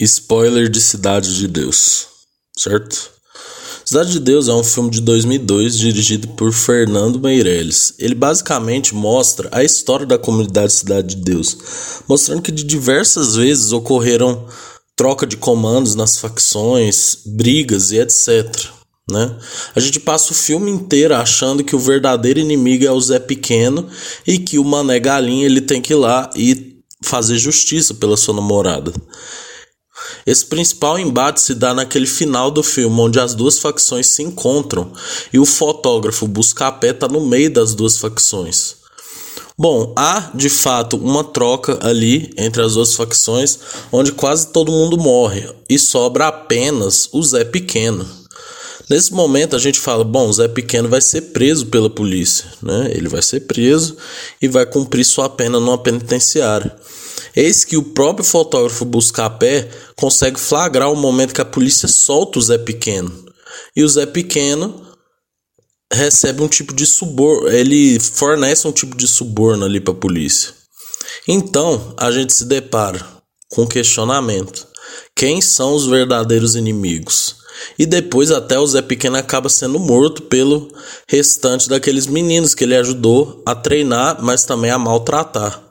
Spoiler de Cidade de Deus, certo? Cidade de Deus é um filme de 2002 dirigido por Fernando Meirelles. Ele basicamente mostra a história da comunidade Cidade de Deus, mostrando que de diversas vezes ocorreram troca de comandos nas facções, brigas e etc. Né? A gente passa o filme inteiro achando que o verdadeiro inimigo é o Zé Pequeno e que o Mané Galinha ele tem que ir lá e fazer justiça pela sua namorada. Esse principal embate se dá naquele final do filme, onde as duas facções se encontram e o fotógrafo Buscapé está no meio das duas facções. Bom, há de fato uma troca ali entre as duas facções, onde quase todo mundo morre e sobra apenas o Zé Pequeno. Nesse momento a gente fala, bom, Zé Pequeno vai ser preso pela polícia, né? Ele vai ser preso e vai cumprir sua pena numa penitenciária. Eis que o próprio fotógrafo Buscapé consegue flagrar o momento que a polícia solta o Zé Pequeno. E o Zé Pequeno recebe um tipo de suborno, ele fornece um tipo de suborno ali para a polícia. Então, a gente se depara com questionamento: quem são os verdadeiros inimigos? E depois até o Zé Pequeno acaba sendo morto pelo restante daqueles meninos que ele ajudou a treinar, mas também a maltratar.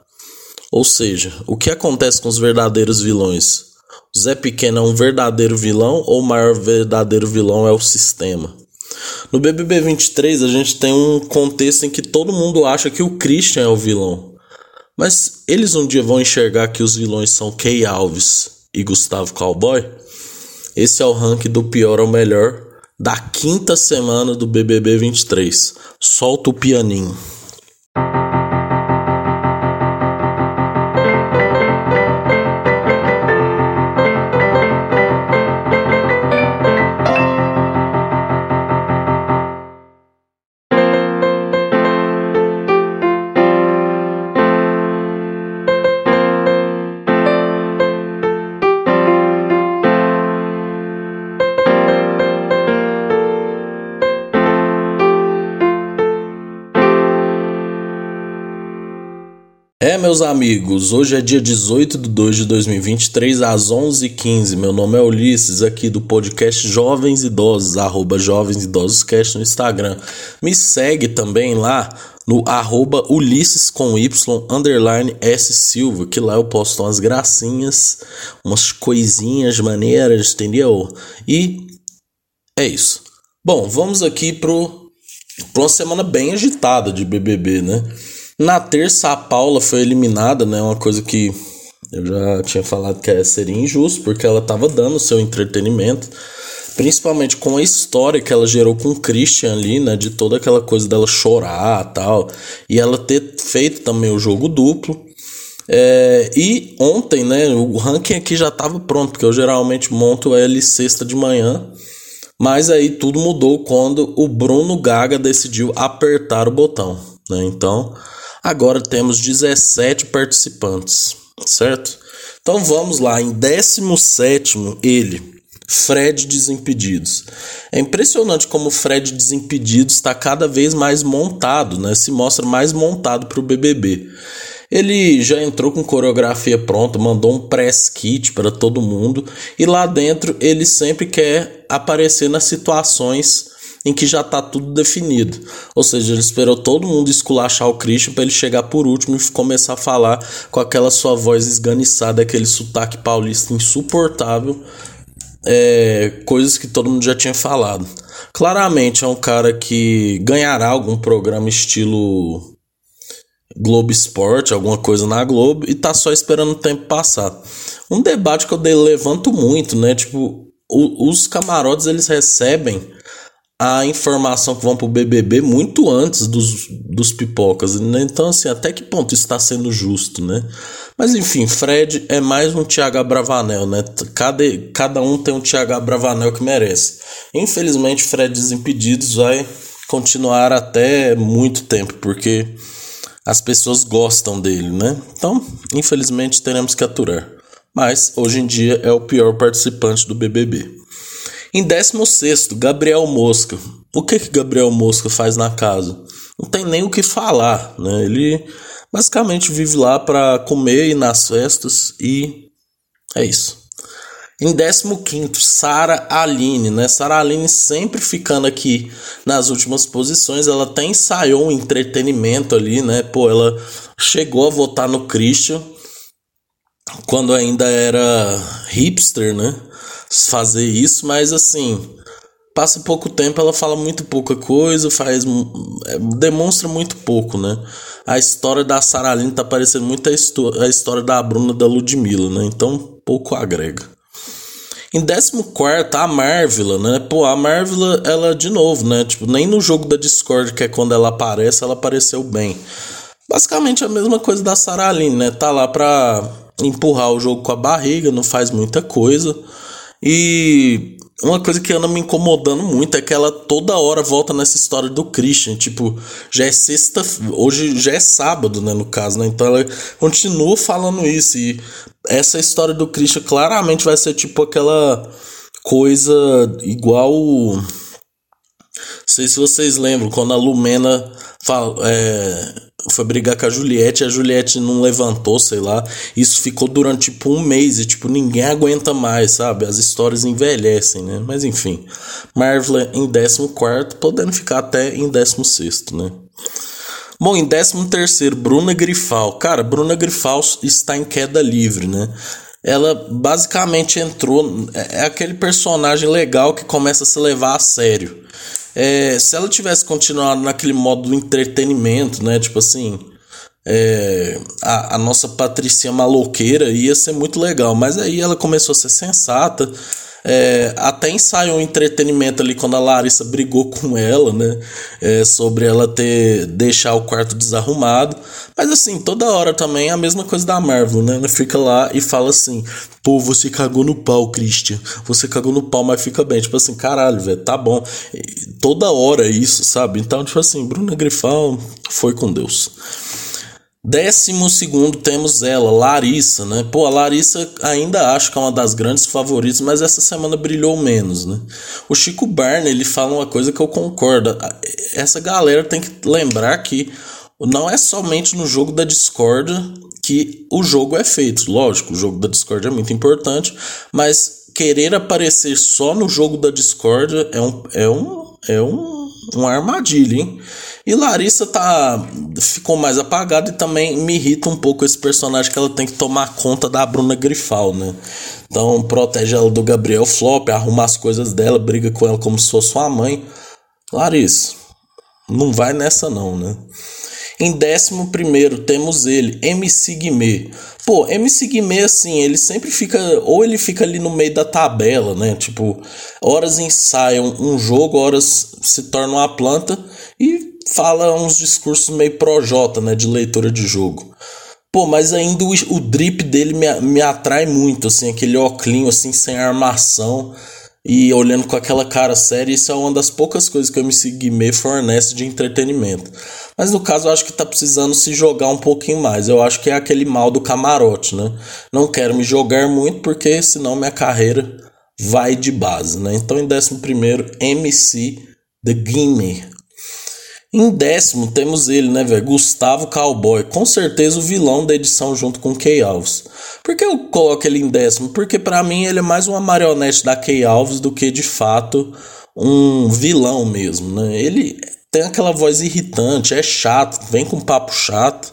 Ou seja, o que acontece com os verdadeiros vilões? O Zé Pequeno é um verdadeiro vilão ou o maior verdadeiro vilão é o sistema? No BBB 23 a gente tem um contexto em que todo mundo acha que o Christian é o vilão. Mas eles um dia vão enxergar que os vilões são Key Alves e Gustavo Cowboy? Esse é o ranking do pior ao melhor da quinta semana do BBB 23. Solta o pianinho. Meus amigos, hoje é dia 18 de 2 de 2023, às 11h15. Meu nome é Ulisses, aqui do podcast Jovens Idosos, arroba Jovens Idosos Cast no Instagram. Me segue também lá no arroba Ulisses com Y, underline S Silva, que lá eu posto umas gracinhas, umas coisinhas maneiras, entendeu? E é isso. Bom, vamos aqui pro, pra uma semana bem agitada de BBB, né? Na terça, a Paula foi eliminada, né? Uma coisa que eu já tinha falado que seria injusto, porque ela estava dando o seu entretenimento, principalmente com a história que ela gerou com o Christian ali, né? De toda aquela coisa dela chorar tal, e ela ter feito também o jogo duplo. É, e ontem, né? O ranking aqui já estava pronto, porque eu geralmente monto ele sexta de manhã. Mas aí tudo mudou quando o Bruno Gaga decidiu apertar o botão. Né? Então, Agora temos 17 participantes, certo? Então vamos lá, em 17 ele, Fred Desimpedidos. É impressionante como o Fred Desimpedidos está cada vez mais montado, né? Se mostra mais montado para o BBB. Ele já entrou com coreografia pronta, mandou um press kit para todo mundo e lá dentro ele sempre quer aparecer nas situações em que já está tudo definido. Ou seja, ele esperou todo mundo esculachar o Christian para ele chegar por último e começar a falar com aquela sua voz esganiçada, aquele sotaque paulista insuportável, é, coisas que todo mundo já tinha falado. Claramente é um cara que ganhará algum programa estilo Globo Esporte, alguma coisa na Globo, e tá só esperando o tempo passar. Um debate que eu levanto muito, né? Tipo, o, os camarotes eles recebem a informação que vão pro BBB muito antes dos, dos pipocas, né? Então, assim, até que ponto está sendo justo, né? Mas enfim, Fred é mais um Thiago Bravanel, né? Cada, cada um tem um Thiago Bravanel que merece. Infelizmente, Fred Desimpedidos vai continuar até muito tempo, porque as pessoas gostam dele, né? Então, infelizmente, teremos que aturar. Mas hoje em dia é o pior participante do BBB. Em 16, Gabriel Mosca. O que que Gabriel Mosca faz na casa? Não tem nem o que falar, né? Ele basicamente vive lá para comer e nas festas e É isso. Em 15, Sara Aline, né? Sara Aline sempre ficando aqui nas últimas posições. Ela até ensaiou um entretenimento ali, né? Pô, ela chegou a votar no Christian quando ainda era hipster, né? Fazer isso, mas assim, passa pouco tempo, ela fala muito pouca coisa, faz é, demonstra muito pouco, né? A história da Sara Aline tá parecendo muito a, a história da Bruna da Ludmilla, né? Então pouco agrega. Em 14, a Marvel, né? Pô, a Marvel, ela, de novo, né? Tipo, nem no jogo da Discord, que é quando ela aparece, ela apareceu bem. Basicamente a mesma coisa da Sarah Aline, né? Tá lá pra empurrar o jogo com a barriga, não faz muita coisa. E uma coisa que anda me incomodando muito é que ela toda hora volta nessa história do Christian. Tipo, já é sexta. Hoje já é sábado, né? No caso, né? Então ela continua falando isso. E essa história do Christian claramente vai ser tipo aquela coisa igual. Sei se vocês lembram, quando a Lumena é, foi brigar com a Juliette, a Juliette não levantou, sei lá. Isso ficou durante tipo um mês e tipo ninguém aguenta mais, sabe? As histórias envelhecem, né? Mas enfim, Marvel em 14, podendo ficar até em 16, né? Bom, em 13, Bruna Grifal. Cara, Bruna Grifal está em queda livre, né? Ela basicamente entrou. É, é aquele personagem legal que começa a se levar a sério. É, se ela tivesse continuado naquele modo do entretenimento, né? Tipo assim. É, a, a nossa Patricinha maloqueira ia ser muito legal. Mas aí ela começou a ser sensata. É, até ensaiou um entretenimento ali quando a Larissa brigou com ela, né? É, sobre ela ter deixar o quarto desarrumado. Mas assim, toda hora também é a mesma coisa da Marvel, né? Ela fica lá e fala assim: pô, você cagou no pau, Christian. Você cagou no pau, mas fica bem. Tipo assim, caralho, velho, tá bom. E toda hora é isso, sabe? Então, tipo assim, Bruna Grifal foi com Deus. Décimo segundo temos ela, Larissa, né? Pô, a Larissa ainda acho que é uma das grandes favoritas, mas essa semana brilhou menos, né? O Chico Barney, ele fala uma coisa que eu concordo. Essa galera tem que lembrar que não é somente no jogo da Discord que o jogo é feito. Lógico, o jogo da Discord é muito importante, mas querer aparecer só no jogo da Discord é um, é um, é um, uma armadilha, hein? E Larissa tá ficou mais apagada e também me irrita um pouco esse personagem que ela tem que tomar conta da Bruna Grifal, né? Então protege ela do Gabriel Flop, arruma as coisas dela, briga com ela como se fosse sua mãe. Larissa, não vai nessa não, né? Em décimo primeiro temos ele, MC Guimê. Pô, MC Guimê, assim, ele sempre fica. Ou ele fica ali no meio da tabela, né? Tipo, horas ensaiam um jogo, horas se torna uma planta e fala uns discursos meio projota, né, de leitura de jogo. Pô, mas ainda o, o drip dele me, me atrai muito, assim, aquele óculos assim, sem armação e olhando com aquela cara séria. Isso é uma das poucas coisas que o MC Guimê fornece de entretenimento. Mas no caso, eu acho que tá precisando se jogar um pouquinho mais. Eu acho que é aquele mal do camarote, né? Não quero me jogar muito porque senão minha carreira vai de base, né? Então, em 11, MC The Gimme. Em décimo temos ele, né, velho? Gustavo Cowboy. Com certeza o vilão da edição junto com Kay Alves. Por que eu coloco ele em décimo? Porque para mim ele é mais uma marionete da Kay Alves do que de fato um vilão mesmo, né? Ele tem aquela voz irritante, é chato, vem com papo chato.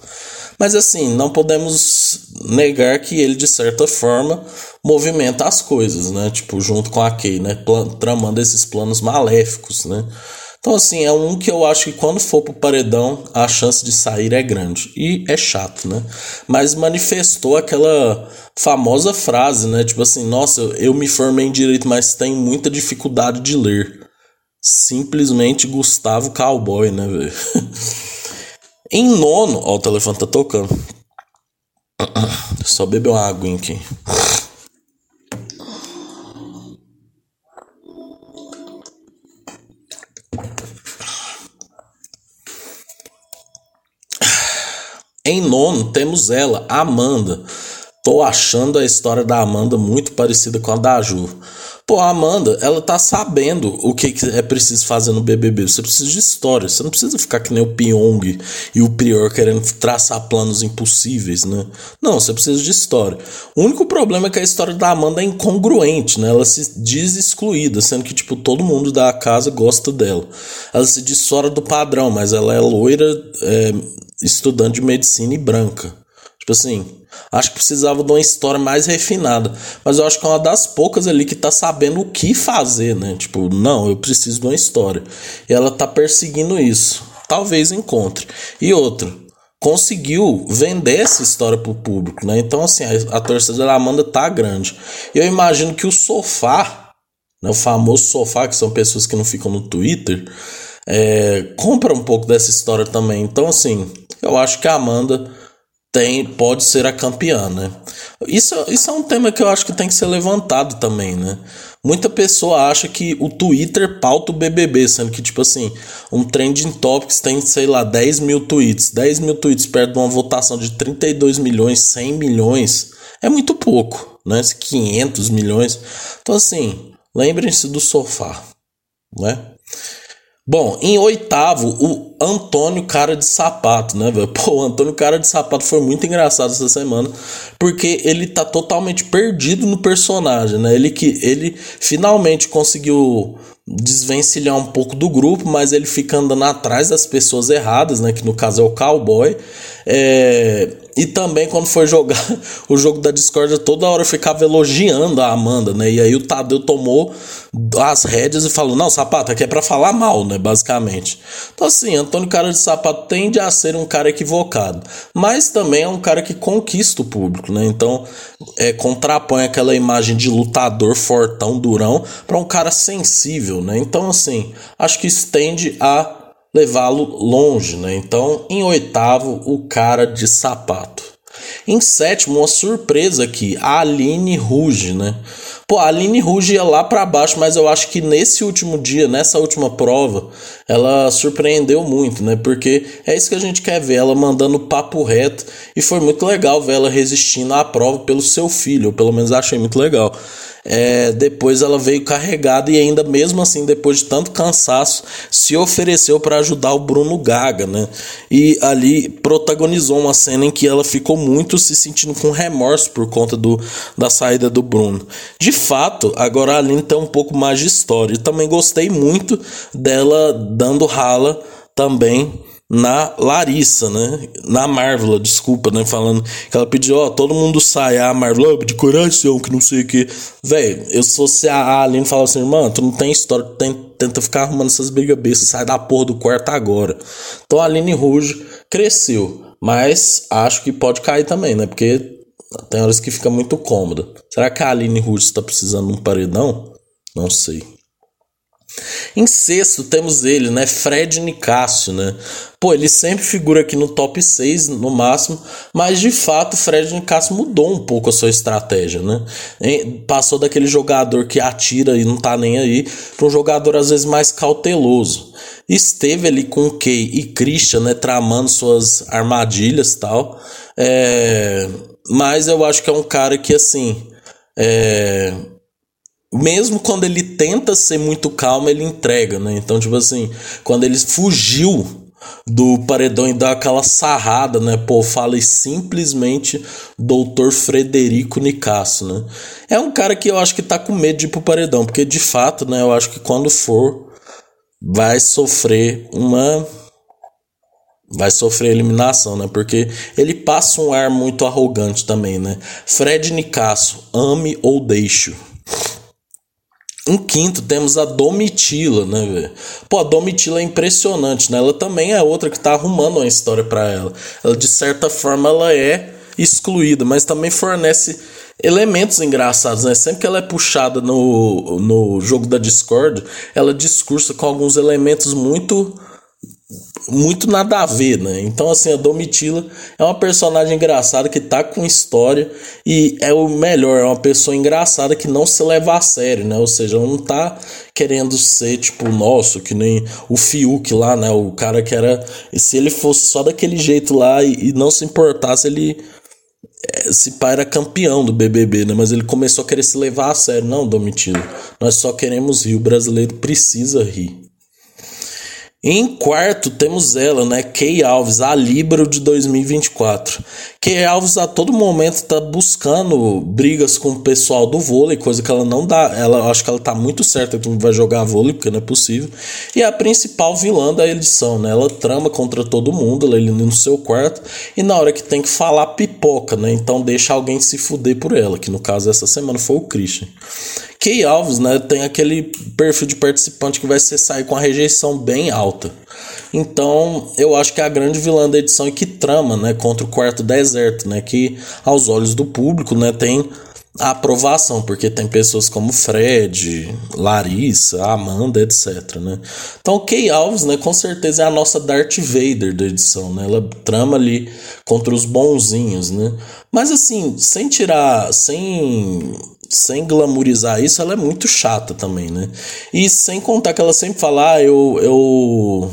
Mas assim, não podemos negar que ele, de certa forma, movimenta as coisas, né? Tipo, junto com a Kay, né? Tramando esses planos maléficos, né? Então, assim, é um que eu acho que quando for pro paredão, a chance de sair é grande. E é chato, né? Mas manifestou aquela famosa frase, né? Tipo assim, nossa, eu me formei em direito, mas tenho muita dificuldade de ler. Simplesmente Gustavo Cowboy, né, velho? em nono, ó, o telefone tá tocando. Só beber uma água aqui. Em nono temos ela, Amanda. tô achando a história da Amanda muito parecida com a da Ju. Pô, a Amanda, ela tá sabendo o que, que é preciso fazer no BBB. Você precisa de história. Você não precisa ficar que nem o Pyong e o Prior querendo traçar planos impossíveis, né? Não, você precisa de história. O único problema é que a história da Amanda é incongruente, né? Ela se diz excluída, sendo que, tipo, todo mundo da casa gosta dela. Ela se diz fora do padrão, mas ela é loira, é, estudante de medicina e branca. Tipo assim, acho que precisava de uma história mais refinada. Mas eu acho que é uma das poucas ali que tá sabendo o que fazer, né? Tipo, não, eu preciso de uma história. E ela tá perseguindo isso. Talvez encontre. E outro, conseguiu vender essa história pro público, né? Então, assim, a, a torcida da Amanda tá grande. E eu imagino que o sofá, né, o famoso sofá, que são pessoas que não ficam no Twitter, é, compra um pouco dessa história também. Então, assim, eu acho que a Amanda tem, pode ser a campeã, né? Isso, isso é um tema que eu acho que tem que ser levantado também, né? Muita pessoa acha que o Twitter pauta o BBB, sendo que, tipo assim, um trending topics tem, sei lá, 10 mil tweets. 10 mil tweets perto de uma votação de 32 milhões, 100 milhões, é muito pouco, né? 500 milhões. Então, assim, lembrem-se do sofá, né? Bom, em oitavo, o Antônio Cara de Sapato, né, velho? Pô, o Antônio Cara de Sapato foi muito engraçado essa semana, porque ele tá totalmente perdido no personagem, né? Ele que ele finalmente conseguiu desvencilhar um pouco do grupo, mas ele fica andando atrás das pessoas erradas, né? Que no caso é o cowboy. É, e também quando foi jogar o jogo da Discord, toda hora eu ficava elogiando a Amanda, né? E aí o Tadeu tomou as rédeas e falou: Não, sapato, aqui é pra falar mal, né? Basicamente. Então, assim, Antônio Cara de Sapato tende a ser um cara equivocado, mas também é um cara que conquista o público, né? Então, é, contrapõe aquela imagem de lutador fortão, durão, para um cara sensível, né? Então, assim, acho que isso tende a levá-lo longe, né? Então, em oitavo, o cara de sapato. Em sétimo, uma surpresa aqui, a Aline Ruge, né? Pô, a Aline Ruge ia lá para baixo, mas eu acho que nesse último dia, nessa última prova, ela surpreendeu muito, né? Porque é isso que a gente quer ver, ela mandando papo reto. E foi muito legal ver ela resistindo à prova pelo seu filho, eu pelo menos achei muito legal é, depois ela veio carregada e ainda mesmo assim, depois de tanto cansaço, se ofereceu para ajudar o Bruno Gaga, né? E ali protagonizou uma cena em que ela ficou muito se sentindo com remorso por conta do, da saída do Bruno. De fato, agora a Aline tem um pouco mais de história. E também gostei muito dela dando rala também na Larissa, né? Na Marvel, desculpa, né? Falando que ela pediu, ó, todo mundo sai, a Marvel, oh, de coração, que não sei o que. Velho, eu se a Aline fala assim, mano, tu não tem história, tu tem, tenta ficar arrumando essas brigas bestas, sai da porra do quarto agora. Então a Aline Rouge cresceu, mas acho que pode cair também, né? Porque tem horas que fica muito cômoda. Será que a Aline Rouge está precisando de um paredão? Não sei. Em sexto temos ele, né? Fred Nicásio, né? Pô, ele sempre figura aqui no top 6 no máximo, mas de fato Fred Nicásio mudou um pouco a sua estratégia, né? Passou daquele jogador que atira e não tá nem aí para um jogador às vezes mais cauteloso. Esteve ali com o Kay e Christian, né? Tramando suas armadilhas tal. É... Mas eu acho que é um cara que assim. É mesmo quando ele tenta ser muito calmo, ele entrega, né? Então, tipo assim, quando ele fugiu do paredão e dá aquela sarrada, né? Pô, fala simplesmente Doutor Frederico Nicasso, né? É um cara que eu acho que tá com medo de ir pro paredão, porque de fato, né? Eu acho que quando for, vai sofrer uma. Vai sofrer eliminação, né? Porque ele passa um ar muito arrogante também, né? Fred Nicasso, ame ou deixo. Em quinto, temos a Domitila, né, velho? Pô, a Domitila é impressionante, né? Ela também é outra que tá arrumando uma história para ela. Ela, de certa forma, ela é excluída, mas também fornece elementos engraçados, né? Sempre que ela é puxada no, no jogo da Discord, ela discursa com alguns elementos muito muito nada a ver, né? Então, assim, a Domitila é uma personagem engraçada que tá com história e é o melhor, é uma pessoa engraçada que não se leva a sério, né? Ou seja, não tá querendo ser tipo nosso, que nem o Fiuk lá, né? O cara que era. Se ele fosse só daquele jeito lá e, e não se importasse, ele esse pai era campeão do BBB, né? Mas ele começou a querer se levar a sério. Não, Domitila, nós só queremos rir, o brasileiro precisa rir. Em quarto temos ela, né? Kay Alves, a Libra de 2024. Kay Alves a todo momento está buscando brigas com o pessoal do vôlei, coisa que ela não dá. Ela acho que ela tá muito certa que não vai jogar vôlei, porque não é possível. E é a principal vilã da edição, né? Ela trama contra todo mundo, ela ali no seu quarto, e na hora que tem que falar pipoca, né? Então deixa alguém se fuder por ela, que no caso essa semana foi o Christian. Key Alves, né, tem aquele perfil de participante que vai ser sair com a rejeição bem alta. Então, eu acho que é a grande vilã da edição e que trama, né, contra o quarto deserto, né, que aos olhos do público, né, tem a aprovação, porque tem pessoas como Fred, Larissa, Amanda, etc, né? Então, Kay Alves, né, com certeza é a nossa Darth Vader da edição, né? Ela trama ali contra os bonzinhos, né? Mas assim, sem tirar, sem sem glamourizar isso, ela é muito chata também, né? E sem contar que ela sempre fala, ah, eu, eu,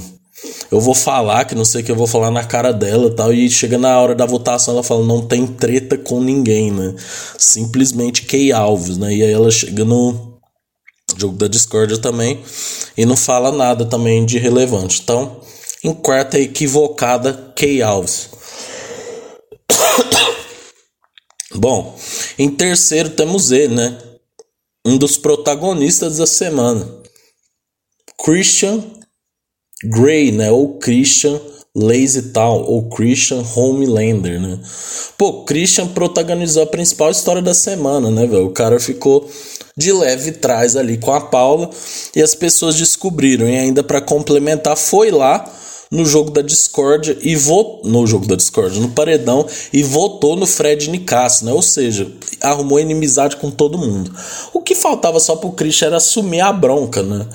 eu vou falar, que não sei o que eu vou falar na cara dela tal. E chega na hora da votação, ela fala, não tem treta com ninguém, né? Simplesmente Key Alves, né? E aí ela chega no jogo da Discord também e não fala nada também de relevante. Então, em quarta, equivocada Key Alves. Bom, em terceiro temos ele, né? Um dos protagonistas da semana. Christian Grey, né? Ou Christian Lazy Town, ou Christian Homelander, né? Pô, Christian protagonizou a principal história da semana, né, velho? O cara ficou de leve trás ali com a Paula e as pessoas descobriram. E ainda para complementar, foi lá no jogo da Discord e votou no jogo da Discord, no paredão e votou no Fred Nicasso, né? Ou seja, arrumou inimizade com todo mundo. O que faltava só pro Christian era assumir a bronca, né?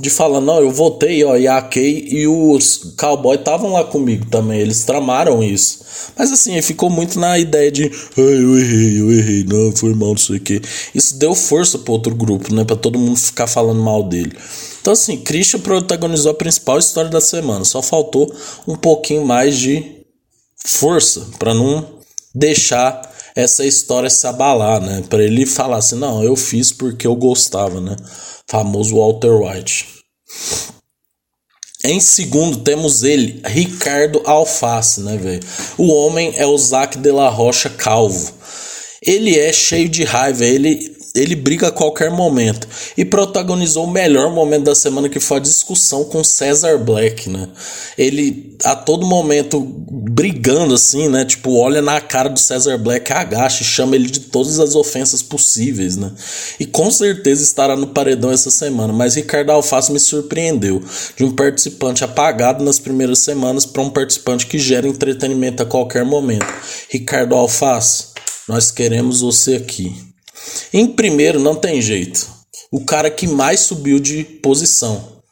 De falar, não, eu votei, ó, e a Kay e os cowboy estavam lá comigo também, eles tramaram isso. Mas assim, ficou muito na ideia de, eu errei, eu errei, não, foi mal, não sei o que. Isso deu força pro outro grupo, né? Pra todo mundo ficar falando mal dele. Então, assim, Christian protagonizou a principal história da semana. Só faltou um pouquinho mais de força para não deixar essa história se abalar, né? Para ele falar assim: não, eu fiz porque eu gostava, né? Famoso Walter White. Em segundo, temos ele, Ricardo Alface, né, velho? O homem é o Zac de la Rocha Calvo. Ele é cheio de raiva, ele ele briga a qualquer momento. E protagonizou o melhor momento da semana, que foi a discussão com Cesar Black, né? Ele a todo momento brigando assim, né? Tipo, olha na cara do Cesar Black, agacha e chama ele de todas as ofensas possíveis, né? E com certeza estará no paredão essa semana. Mas Ricardo Alface me surpreendeu. De um participante apagado nas primeiras semanas para um participante que gera entretenimento a qualquer momento. Ricardo Alface, nós queremos você aqui. Em primeiro, não tem jeito. O cara que mais subiu de posição.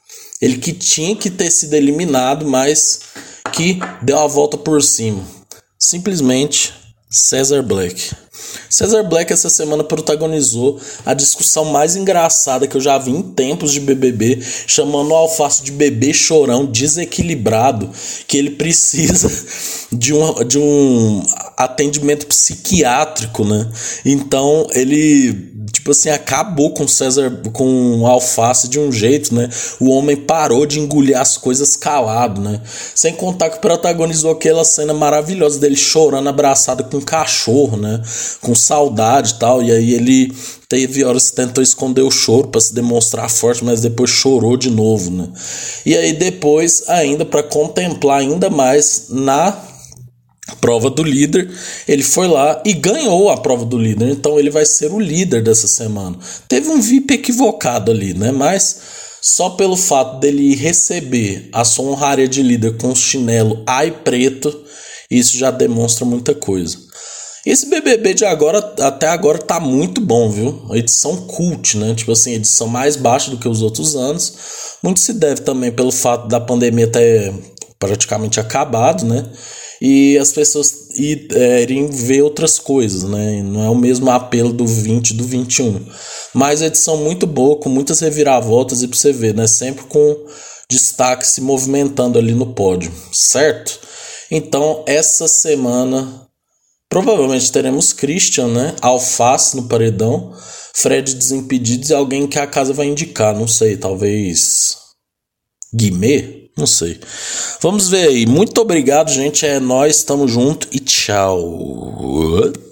Ele que tinha que ter sido eliminado, mas que deu a volta por cima. Simplesmente Cesar Black. Cesar Black essa semana protagonizou a discussão mais engraçada que eu já vi em tempos de BBB, chamando o Alface de bebê chorão, desequilibrado, que ele precisa de um, de um atendimento psiquiátrico, né? Então ele tipo assim, acabou com César, com Alface de um jeito, né? O homem parou de engolir as coisas calado, né? Sem contar que protagonizou aquela cena maravilhosa dele chorando abraçado com um cachorro, né? Com saudade e tal. E aí ele teve horas que tentou esconder o choro para se demonstrar forte, mas depois chorou de novo, né? E aí depois, ainda para contemplar ainda mais na prova do líder, ele foi lá e ganhou a prova do líder, então ele vai ser o líder dessa semana. Teve um VIP equivocado ali, né? Mas só pelo fato dele receber a sua honraria de líder com chinelo ai preto, isso já demonstra muita coisa. Esse BBB de agora até agora tá muito bom, viu? Edição cult, né? Tipo assim, edição mais baixa do que os outros anos. Muito se deve também pelo fato da pandemia ter praticamente acabado, né? E as pessoas é, irem ver outras coisas, né? Não é o mesmo apelo do 20 do 21. Mas edição muito boa, com muitas reviravoltas e pra você ver, né? Sempre com destaque se movimentando ali no pódio, certo? Então, essa semana Provavelmente teremos Christian, né? Alface no paredão, Fred Desimpedidos e alguém que a casa vai indicar, não sei, talvez. Guimê? Não sei. Vamos ver aí. Muito obrigado, gente. É nós, tamo junto e tchau.